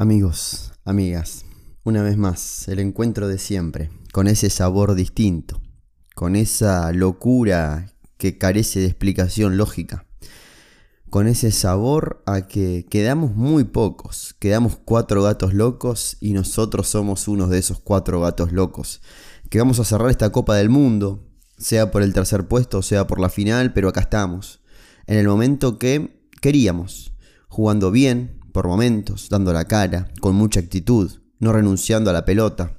Amigos, amigas, una vez más, el encuentro de siempre, con ese sabor distinto, con esa locura que carece de explicación lógica, con ese sabor a que quedamos muy pocos, quedamos cuatro gatos locos y nosotros somos uno de esos cuatro gatos locos, que vamos a cerrar esta Copa del Mundo, sea por el tercer puesto, sea por la final, pero acá estamos, en el momento que queríamos, jugando bien, por momentos, dando la cara, con mucha actitud, no renunciando a la pelota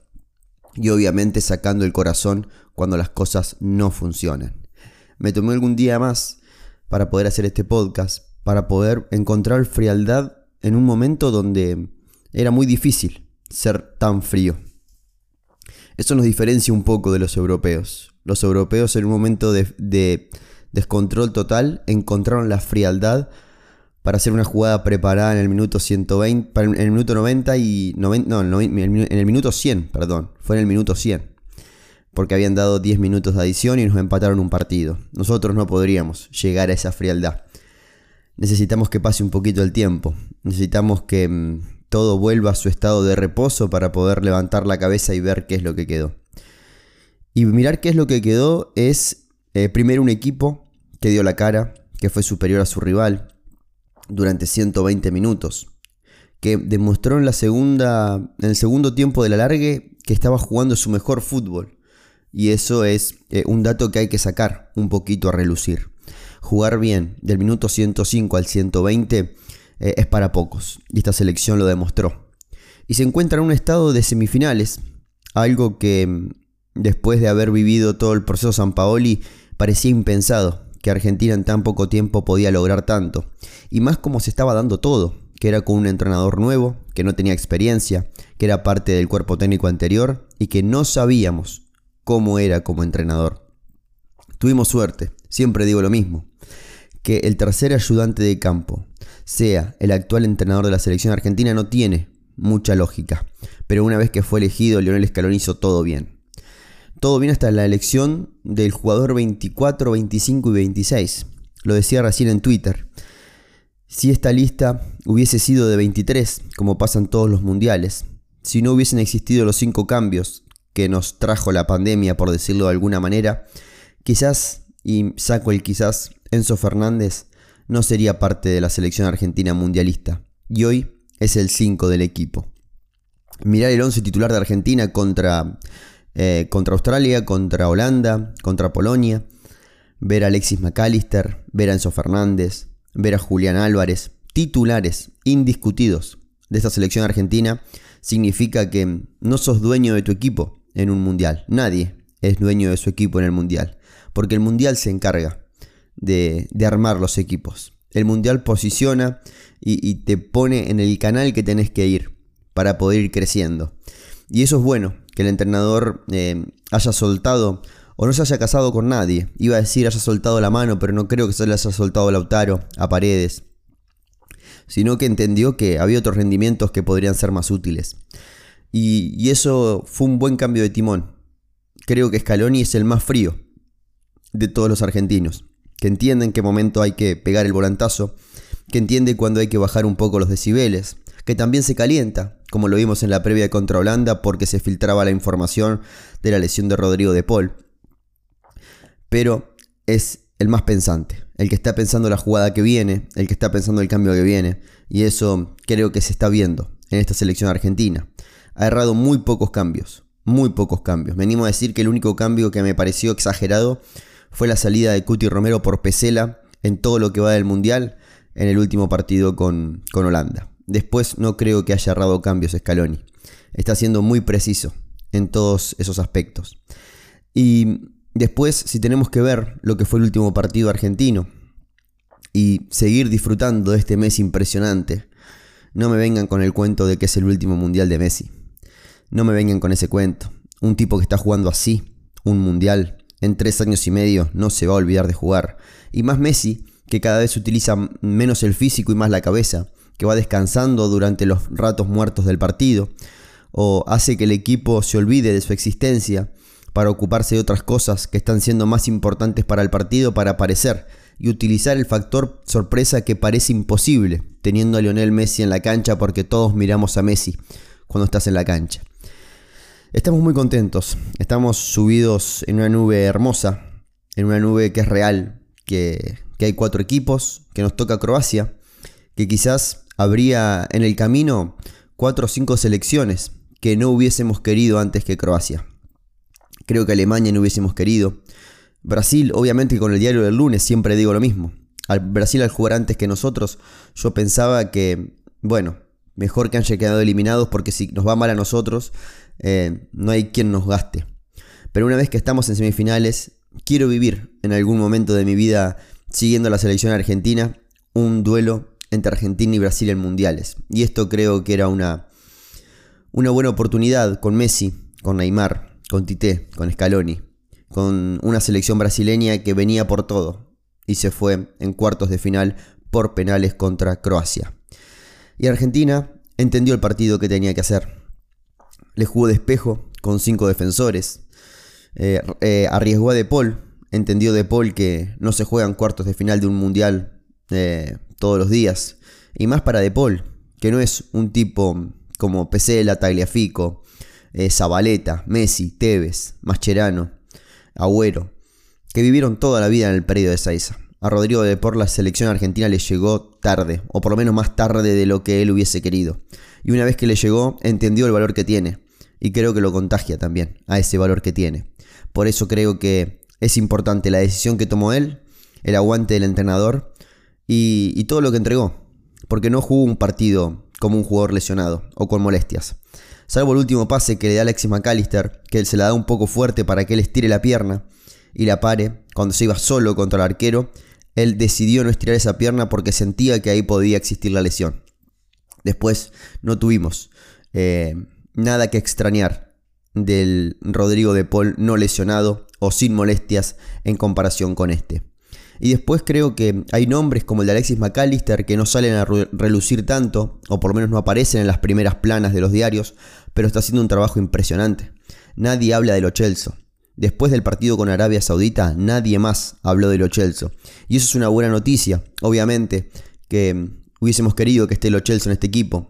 y obviamente sacando el corazón cuando las cosas no funcionan. Me tomé algún día más para poder hacer este podcast, para poder encontrar frialdad en un momento donde era muy difícil ser tan frío. Eso nos diferencia un poco de los europeos. Los europeos en un momento de, de descontrol total encontraron la frialdad para hacer una jugada preparada en el minuto 120, en el minuto 90 y 90, no, en el minuto 100, perdón, fue en el minuto 100, porque habían dado 10 minutos de adición y nos empataron un partido. Nosotros no podríamos llegar a esa frialdad. Necesitamos que pase un poquito el tiempo, necesitamos que mm, todo vuelva a su estado de reposo para poder levantar la cabeza y ver qué es lo que quedó. Y mirar qué es lo que quedó es eh, primero un equipo que dio la cara, que fue superior a su rival, durante 120 minutos, que demostró en, la segunda, en el segundo tiempo de la largue que estaba jugando su mejor fútbol. Y eso es eh, un dato que hay que sacar un poquito a relucir. Jugar bien del minuto 105 al 120 eh, es para pocos, y esta selección lo demostró. Y se encuentra en un estado de semifinales, algo que mm, después de haber vivido todo el proceso San Paoli parecía impensado que Argentina en tan poco tiempo podía lograr tanto, y más como se estaba dando todo, que era con un entrenador nuevo, que no tenía experiencia, que era parte del cuerpo técnico anterior y que no sabíamos cómo era como entrenador. Tuvimos suerte, siempre digo lo mismo, que el tercer ayudante de campo sea el actual entrenador de la selección argentina no tiene mucha lógica, pero una vez que fue elegido Lionel Scaloni hizo todo bien. Todo bien hasta la elección del jugador 24, 25 y 26. Lo decía recién en Twitter. Si esta lista hubiese sido de 23, como pasan todos los mundiales, si no hubiesen existido los cinco cambios que nos trajo la pandemia, por decirlo de alguna manera, quizás, y saco el quizás, Enzo Fernández no sería parte de la selección argentina mundialista, y hoy es el 5 del equipo. Mirar el 11 titular de Argentina contra eh, contra Australia, contra Holanda, contra Polonia, ver a Alexis McAllister, ver a Enzo Fernández, ver a Julián Álvarez, titulares indiscutidos de esta selección argentina, significa que no sos dueño de tu equipo en un mundial. Nadie es dueño de su equipo en el mundial, porque el mundial se encarga de, armar los equipos. El mundial posiciona y, y te pone en el canal que tenés que ir para poder ir creciendo. Y eso es bueno, el entrenador eh, haya soltado o no se haya casado con nadie. Iba a decir haya soltado la mano, pero no creo que se le haya soltado a Lautaro, a Paredes. Sino que entendió que había otros rendimientos que podrían ser más útiles. Y, y eso fue un buen cambio de timón. Creo que Scaloni es el más frío de todos los argentinos. Que entiende en qué momento hay que pegar el volantazo. Que entiende cuando hay que bajar un poco los decibeles. Que también se calienta como lo vimos en la previa contra Holanda, porque se filtraba la información de la lesión de Rodrigo de Paul. Pero es el más pensante, el que está pensando la jugada que viene, el que está pensando el cambio que viene, y eso creo que se está viendo en esta selección argentina. Ha errado muy pocos cambios, muy pocos cambios. Venimos a decir que el único cambio que me pareció exagerado fue la salida de Cuti Romero por Pesela en todo lo que va del Mundial en el último partido con, con Holanda. Después no creo que haya errado cambios Scaloni. Está siendo muy preciso en todos esos aspectos. Y después, si tenemos que ver lo que fue el último partido argentino y seguir disfrutando de este mes impresionante, no me vengan con el cuento de que es el último mundial de Messi. No me vengan con ese cuento. Un tipo que está jugando así, un mundial, en tres años y medio, no se va a olvidar de jugar. Y más Messi, que cada vez utiliza menos el físico y más la cabeza que va descansando durante los ratos muertos del partido, o hace que el equipo se olvide de su existencia para ocuparse de otras cosas que están siendo más importantes para el partido para aparecer y utilizar el factor sorpresa que parece imposible, teniendo a Lionel Messi en la cancha porque todos miramos a Messi cuando estás en la cancha. Estamos muy contentos, estamos subidos en una nube hermosa, en una nube que es real, que, que hay cuatro equipos, que nos toca Croacia, que quizás habría en el camino cuatro o cinco selecciones que no hubiésemos querido antes que Croacia. Creo que Alemania no hubiésemos querido. Brasil, obviamente con el diario del lunes siempre digo lo mismo. Al Brasil al jugar antes que nosotros, yo pensaba que, bueno, mejor que hayan quedado eliminados porque si nos va mal a nosotros, eh, no hay quien nos gaste. Pero una vez que estamos en semifinales, quiero vivir en algún momento de mi vida siguiendo la selección argentina un duelo entre Argentina y Brasil en mundiales. Y esto creo que era una, una buena oportunidad con Messi, con Neymar, con Tite, con Scaloni, con una selección brasileña que venía por todo y se fue en cuartos de final por penales contra Croacia. Y Argentina entendió el partido que tenía que hacer. Le jugó de espejo con cinco defensores. Eh, eh, arriesgó a De Paul. Entendió De Paul que no se juegan cuartos de final de un mundial eh, todos los días. Y más para De Paul, que no es un tipo como Pesela, Tagliafico, Zabaleta, Messi, Tevez, Mascherano, Agüero, que vivieron toda la vida en el periodo de Saiza. A Rodrigo de Por la selección argentina le llegó tarde, o por lo menos más tarde de lo que él hubiese querido. Y una vez que le llegó, entendió el valor que tiene. Y creo que lo contagia también a ese valor que tiene. Por eso creo que es importante la decisión que tomó él, el aguante del entrenador y, todo lo que entregó. Porque no jugó un partido como un jugador lesionado o con molestias. Salvo el último pase que le da Alexis McAllister, que él se la da un poco fuerte para que él estire la pierna y la pare cuando se iba solo contra el arquero él decidió no estirar esa pierna porque sentía que ahí podía existir la lesión. Después no tuvimos eh, nada que extrañar del Rodrigo de Paul no lesionado o sin molestias en comparación con este. Y después creo que hay nombres como el de Alexis McAllister que no salen a relucir tanto, o por lo menos no aparecen en las primeras planas de los diarios, pero está haciendo un trabajo impresionante. Nadie habla de lo Chelsea. Después del partido con Arabia Saudita, nadie más habló de Lo Chelsea. Y eso es una buena noticia, obviamente, que hubiésemos querido que esté Lo Chelsea en este equipo.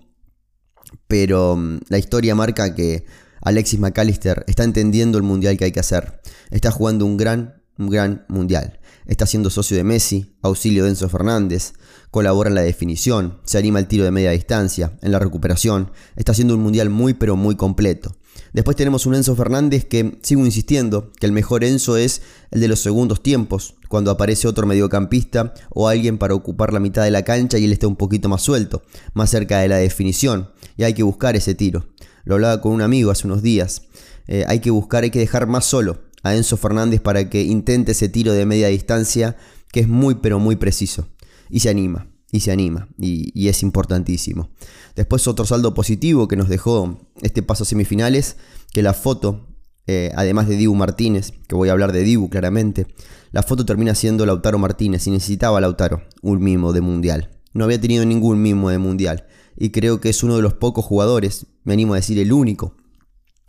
Pero mm, la historia marca que Alexis McAllister está entendiendo el mundial que hay que hacer. Está jugando un gran, gran mundial. Está siendo socio de Messi, auxilio de Enzo Fernández, colabora en la definición, se anima al tiro de media distancia, en la recuperación. Está haciendo un mundial muy pero muy completo. Después tenemos un Enzo Fernández que sigo insistiendo que el mejor Enzo es el de los segundos tiempos, cuando aparece otro mediocampista o alguien para ocupar la mitad de la cancha y él está un poquito más suelto, más cerca de la definición, y hay que buscar ese tiro. Lo hablaba con un amigo hace unos días. Eh, hay que buscar, hay que dejar más solo a Enzo Fernández para que intente ese tiro de media distancia que es muy pero muy preciso. Y se anima y se anima y, es importantísimo. Después otro saldo positivo que nos dejó este paso a semifinales, que la foto, eh, además de Dibu Martínez, que voy a hablar de Dibu claramente, la foto termina siendo Lautaro Martínez y necesitaba Lautaro un mimo de mundial. No había tenido ningún mimo de mundial y creo que es uno de los pocos jugadores, me animo a decir el único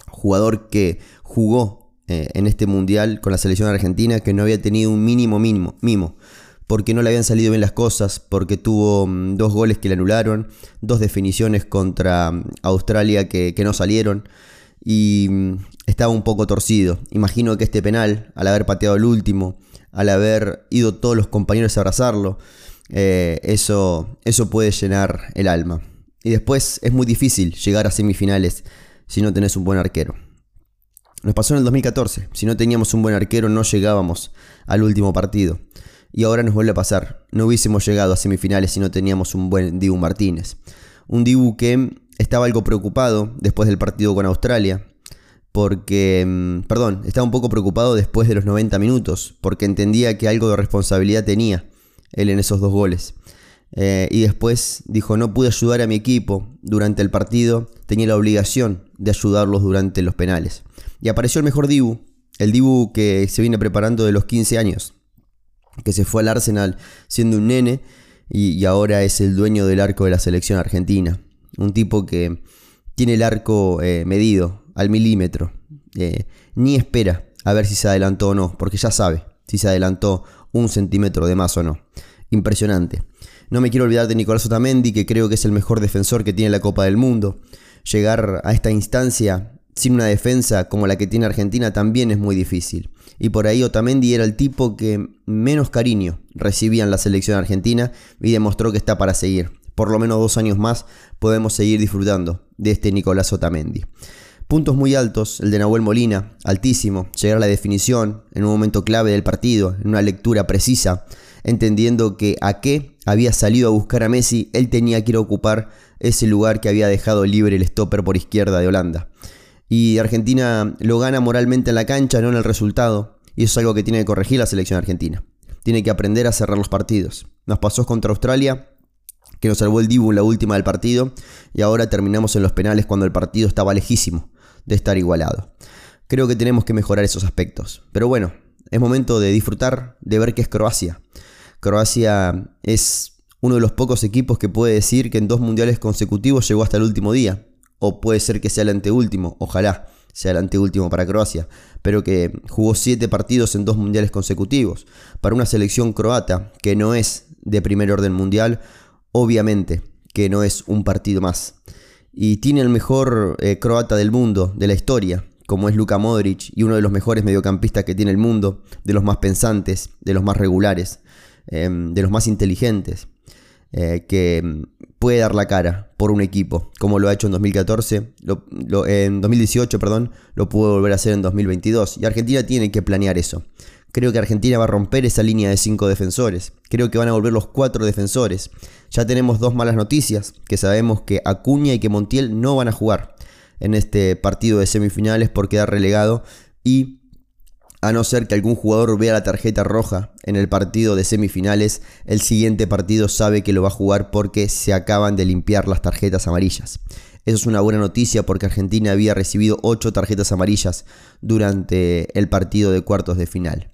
jugador que jugó eh, en este mundial con la selección argentina que no había tenido un mínimo mínimo mimo porque no le habían salido bien las cosas, porque tuvo mm, dos goles que le anularon, dos definiciones contra mm, Australia que, no salieron y mm, estaba un poco torcido. Imagino que este penal, al haber pateado el último, al haber ido todos los compañeros a abrazarlo, eh, eso, eso puede llenar el alma. Y después es muy difícil llegar a semifinales si no tenés un buen arquero. Nos pasó en el 2014, si no teníamos un buen arquero no llegábamos al último partido. Y ahora nos vuelve a pasar. No hubiésemos llegado a semifinales si no teníamos un buen Dibu Martínez. Un Dibu que estaba algo preocupado después del partido con Australia. Porque, mm, perdón, estaba un poco preocupado después de los 90 minutos. Porque entendía que algo de responsabilidad tenía él en esos dos goles. Eh, y después dijo, no pude ayudar a mi equipo durante el partido, tenía la obligación de ayudarlos durante los penales. Y apareció el mejor Dibu, el Dibu que se viene preparando de los 15 años que se fue al Arsenal siendo un nene y, ahora es el dueño del arco de la selección argentina. Un tipo que tiene el arco eh, medido al milímetro. Eh, ni espera a ver si se adelantó o no, porque ya sabe si se adelantó un centímetro de más o no. Impresionante. No me quiero olvidar de Nicolás Otamendi, que creo que es el mejor defensor que tiene la Copa del Mundo. Llegar a esta instancia sin una defensa como la que tiene Argentina también es muy difícil. Y por ahí Otamendi era el tipo que menos cariño recibía en la selección argentina y demostró que está para seguir. Por lo menos dos años más podemos seguir disfrutando de este Nicolás Otamendi. Puntos muy altos, el de Nahuel Molina, altísimo, llegar a la definición en un momento clave del partido, en una lectura precisa, entendiendo que a qué había salido a buscar a Messi, él tenía que ir a ocupar ese lugar que había dejado libre el stopper por izquierda de Holanda. Y Argentina lo gana moralmente en la cancha, no en el resultado, y eso es algo que tiene que corregir la selección argentina. Tiene que aprender a cerrar los partidos. Nos pasó contra Australia, que nos salvó el Dibu en la última del partido, y ahora terminamos en los penales cuando el partido estaba lejísimo de estar igualado. Creo que tenemos que mejorar esos aspectos. Pero bueno, es momento de disfrutar de ver qué es Croacia. Croacia es uno de los pocos equipos que puede decir que en dos mundiales consecutivos llegó hasta el último día. O puede ser que sea el anteúltimo, ojalá sea el anteúltimo para Croacia, pero que jugó siete partidos en dos mundiales consecutivos. Para una selección croata que no es de primer orden mundial, obviamente que no es un partido más y tiene el mejor eh, croata del mundo, de la historia, como es Luka Modric, y uno de los mejores mediocampistas que tiene el mundo, de los más pensantes, de los más regulares, em, de los más inteligentes, eh, que puede dar la cara por un equipo, como lo ha hecho en 2014, en 2018, perdón, lo pudo volver a hacer en 2022, y Argentina tiene que planear eso. Creo que Argentina va a romper esa línea de cinco defensores. Creo que van a volver los cuatro defensores. Ya tenemos dos malas noticias, que sabemos que Acuña y que Montiel no van a jugar en este partido de semifinales por quedar relegado y a no ser que algún jugador vea la tarjeta roja en el partido de semifinales, el siguiente partido sabe que lo va a jugar porque se acaban de limpiar las tarjetas amarillas. Eso es una buena noticia porque Argentina había recibido 8 tarjetas amarillas durante el partido de cuartos de final.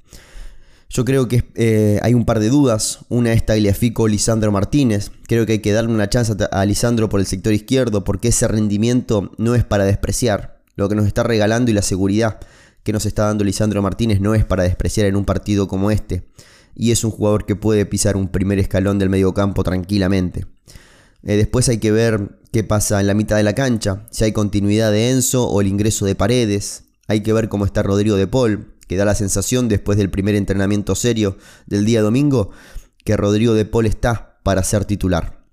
Yo creo que eh, hay un par de dudas. Una es Tagliafico Lisandro Martínez. Creo que hay que darle una chance a Lisandro por el sector izquierdo porque ese rendimiento no es para despreciar. Lo que nos está regalando y la seguridad que nos está dando Lisandro Martínez no es para despreciar en un partido como este. Y es un jugador que puede pisar un primer escalón del mediocampo tranquilamente. Eh, después hay que ver qué pasa en la mitad de la cancha, si hay continuidad de Enzo o el ingreso de Paredes. Hay que ver cómo está Rodrigo de Paul, que da la sensación después del primer entrenamiento serio del día domingo que Rodrigo de Paul está para ser titular,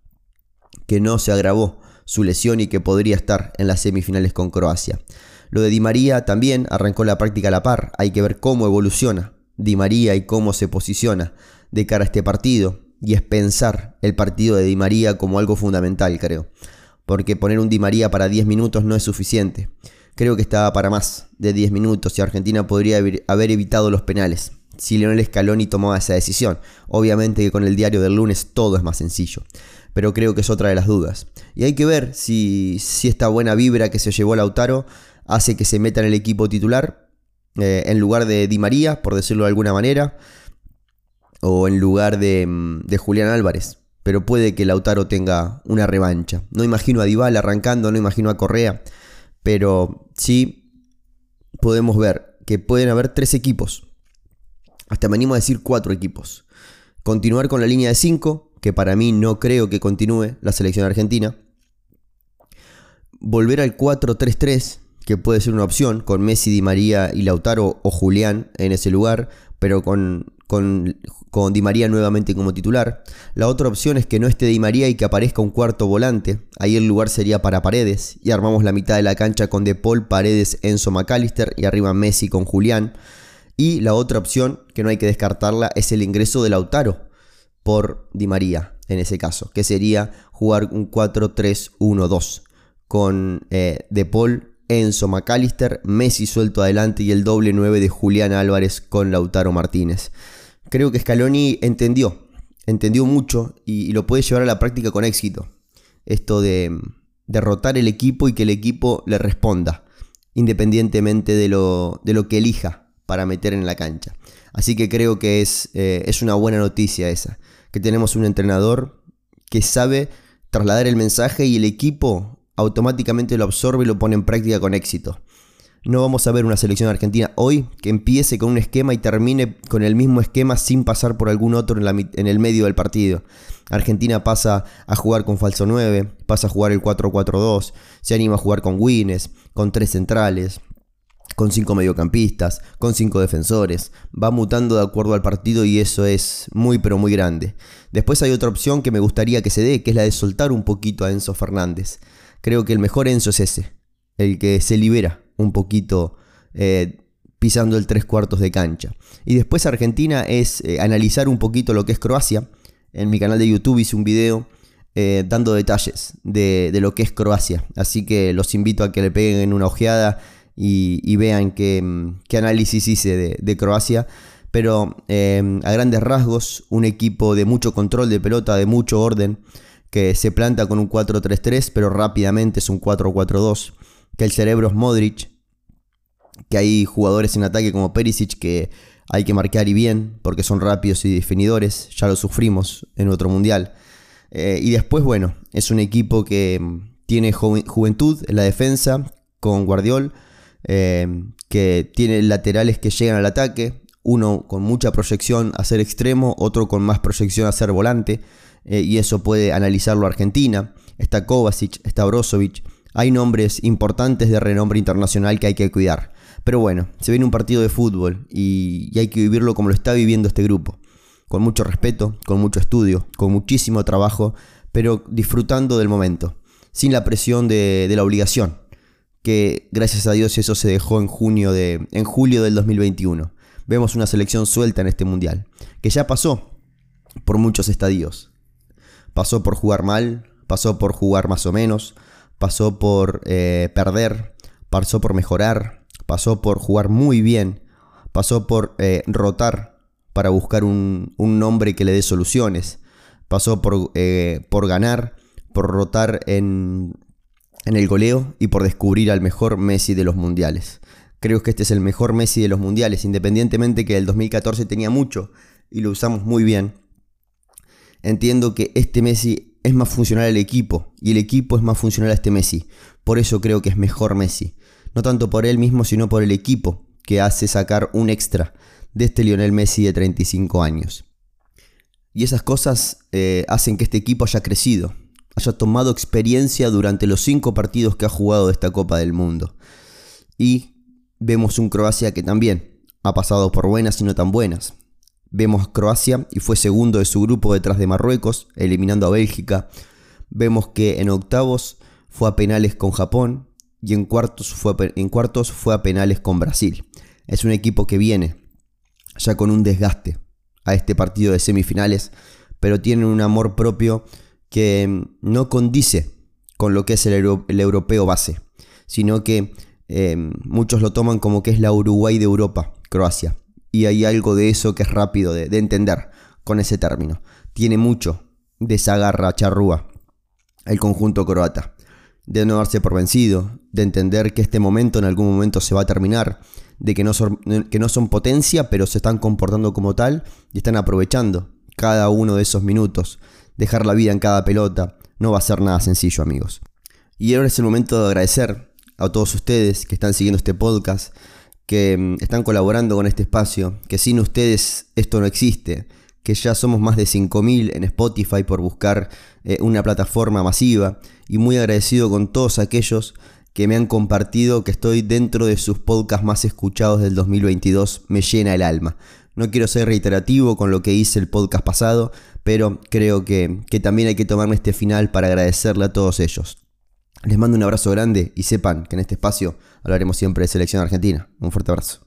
que no se agravó su lesión y que podría estar en las semifinales con Croacia. Lo de Di María también arrancó la práctica a la par, hay que ver cómo evoluciona Di María y cómo se posiciona de cara a este partido, y es pensar el partido de Di María como algo fundamental, creo. Porque poner un Di María para 10 minutos no es suficiente. Creo que estaba para más de 10 minutos y Argentina podría haber evitado los penales si Lionel Scaloni tomaba esa decisión. Obviamente que con el diario del lunes todo es más sencillo, pero creo que es otra de las dudas. Y hay que ver si, si esta buena vibra que se llevó Lautaro hace que se meta en el equipo titular eh, en lugar de Di María, por decirlo de alguna manera o en lugar mm, de, Julián Álvarez. Pero puede que Lautaro tenga una revancha. No imagino a Dybala arrancando, no imagino a Correa. Pero sí podemos ver que pueden haber tres equipos. Hasta me animo a decir cuatro equipos. Continuar con la línea de cinco, que para mí no creo que continúe la selección argentina. Volver al 4-3-3, que puede ser una opción, con Messi, Di María y Lautaro o Julián en ese lugar, pero con con, con, Di María nuevamente como titular. La otra opción es que no esté Di María y que aparezca un cuarto volante. Ahí el lugar sería para Paredes. Y armamos la mitad de la cancha con De Paul, Paredes, Enzo McAllister y arriba Messi con Julián. Y la otra opción, que no hay que descartarla, es el ingreso de Lautaro por Di María, en ese caso, que sería jugar un 4-3-1-2 con eh, De Paul, Enzo McAllister, Messi suelto adelante y el doble 9 de Julián Álvarez con Lautaro Martínez. Creo que Scaloni entendió, entendió mucho y, lo puede llevar a la práctica con éxito. Esto de derrotar el equipo y que el equipo le responda, independientemente de lo, de lo que elija para meter en la cancha. Así que creo que es, eh, es una buena noticia esa, que tenemos un entrenador que sabe trasladar el mensaje y el equipo automáticamente lo absorbe y lo pone en práctica con éxito. No vamos a ver una selección argentina hoy que empiece con un esquema y termine con el mismo esquema sin pasar por algún otro en, el medio del partido. Argentina pasa a jugar con falso 9, pasa a jugar el 4-4-2, se anima a jugar con Wines, con tres centrales, con cinco mediocampistas, con cinco defensores. Va mutando de acuerdo al partido y eso es muy pero muy grande. Después hay otra opción que me gustaría que se dé, que es la de soltar un poquito a Enzo Fernández. Creo que el mejor Enzo es ese, el que se libera un poquito eh, pisando el tres cuartos de cancha. Y después Argentina es eh, analizar un poquito lo que es Croacia. En mi canal de YouTube hice un video eh, dando detalles de, lo que es Croacia. Así que los invito a que le peguen una ojeada y, vean qué, qué, análisis hice de Croacia. Pero a grandes rasgos, un equipo de mucho control de pelota, de mucho orden, que se planta con un 4-3-3, pero rápidamente es un 4-4-2 que el cerebro es Modric, que hay jugadores en ataque como Perisic que hay que marcar y bien, porque son rápidos y definidores, ya lo sufrimos en otro mundial. Eh, y después, bueno, es un equipo que mm, tiene juventud en la defensa, con Guardiol, eh, que tiene laterales que llegan al ataque, uno con mucha proyección a ser extremo, otro con más proyección a ser volante, eh, y eso puede analizarlo Argentina. Está Kovacic, está Brozovic, hay nombres importantes de renombre internacional que hay que cuidar. Pero bueno, se viene un partido de fútbol y, hay que vivirlo como lo está viviendo este grupo. Con mucho respeto, con mucho estudio, con muchísimo trabajo, pero disfrutando del momento, sin la presión de, la obligación, que gracias a Dios eso se dejó en, junio de, en julio del 2021. Vemos una selección suelta en este mundial, que ya pasó por muchos estadios. Pasó por jugar mal, pasó por jugar más o menos, pasó por eh, perder, pasó por mejorar, pasó por jugar muy bien, pasó por eh, rotar para buscar un, nombre que le dé soluciones, pasó por, eh, por ganar, por rotar en, en el goleo y por descubrir al mejor Messi de los mundiales. Creo que este es el mejor Messi de los mundiales, independientemente que el 2014 tenía mucho y lo usamos muy bien. Entiendo que este Messi es más funcional al equipo y el equipo es más funcional a este Messi. Por eso creo que es mejor Messi. No tanto por él mismo, sino por el equipo que hace sacar un extra de este Lionel Messi de 35 años. Y esas cosas eh, hacen que este equipo haya crecido, haya tomado experiencia durante los cinco partidos que ha jugado de esta Copa del Mundo. Y vemos un Croacia que también ha pasado por buenas y no tan buenas. Vemos Croacia y fue segundo de su grupo detrás de Marruecos, eliminando a Bélgica. Vemos que en octavos fue a penales con Japón y en cuartos fue, en cuartos fue a penales con Brasil. Es un equipo que viene ya con un desgaste a este partido de semifinales, pero tiene un amor propio que no condice con lo que es el, europeo base, sino que eh, muchos lo toman como que es la Uruguay de Europa, Croacia y hay algo de eso que es rápido de, entender con ese término. Tiene mucho de charrúa el conjunto croata. De no darse por vencido, de entender que este momento en algún momento se va a terminar, de que no son, que no son potencia, pero se están comportando como tal y están aprovechando cada uno de esos minutos. Dejar la vida en cada pelota no va a ser nada sencillo, amigos. Y ahora es el momento de agradecer a todos ustedes que están siguiendo este podcast, que mm, están colaborando con este espacio, que sin ustedes esto no existe, que ya somos más de 5.000 en Spotify por buscar eh, una plataforma masiva y muy agradecido con todos aquellos que me han compartido que estoy dentro de sus podcasts más escuchados del 2022, me llena el alma. No quiero ser reiterativo con lo que hice el podcast pasado, pero creo que, que también hay que tomarme este final para agradecerle a todos ellos. Les mando un abrazo grande y sepan que en este espacio hablaremos siempre de selección argentina. Un fuerte abrazo.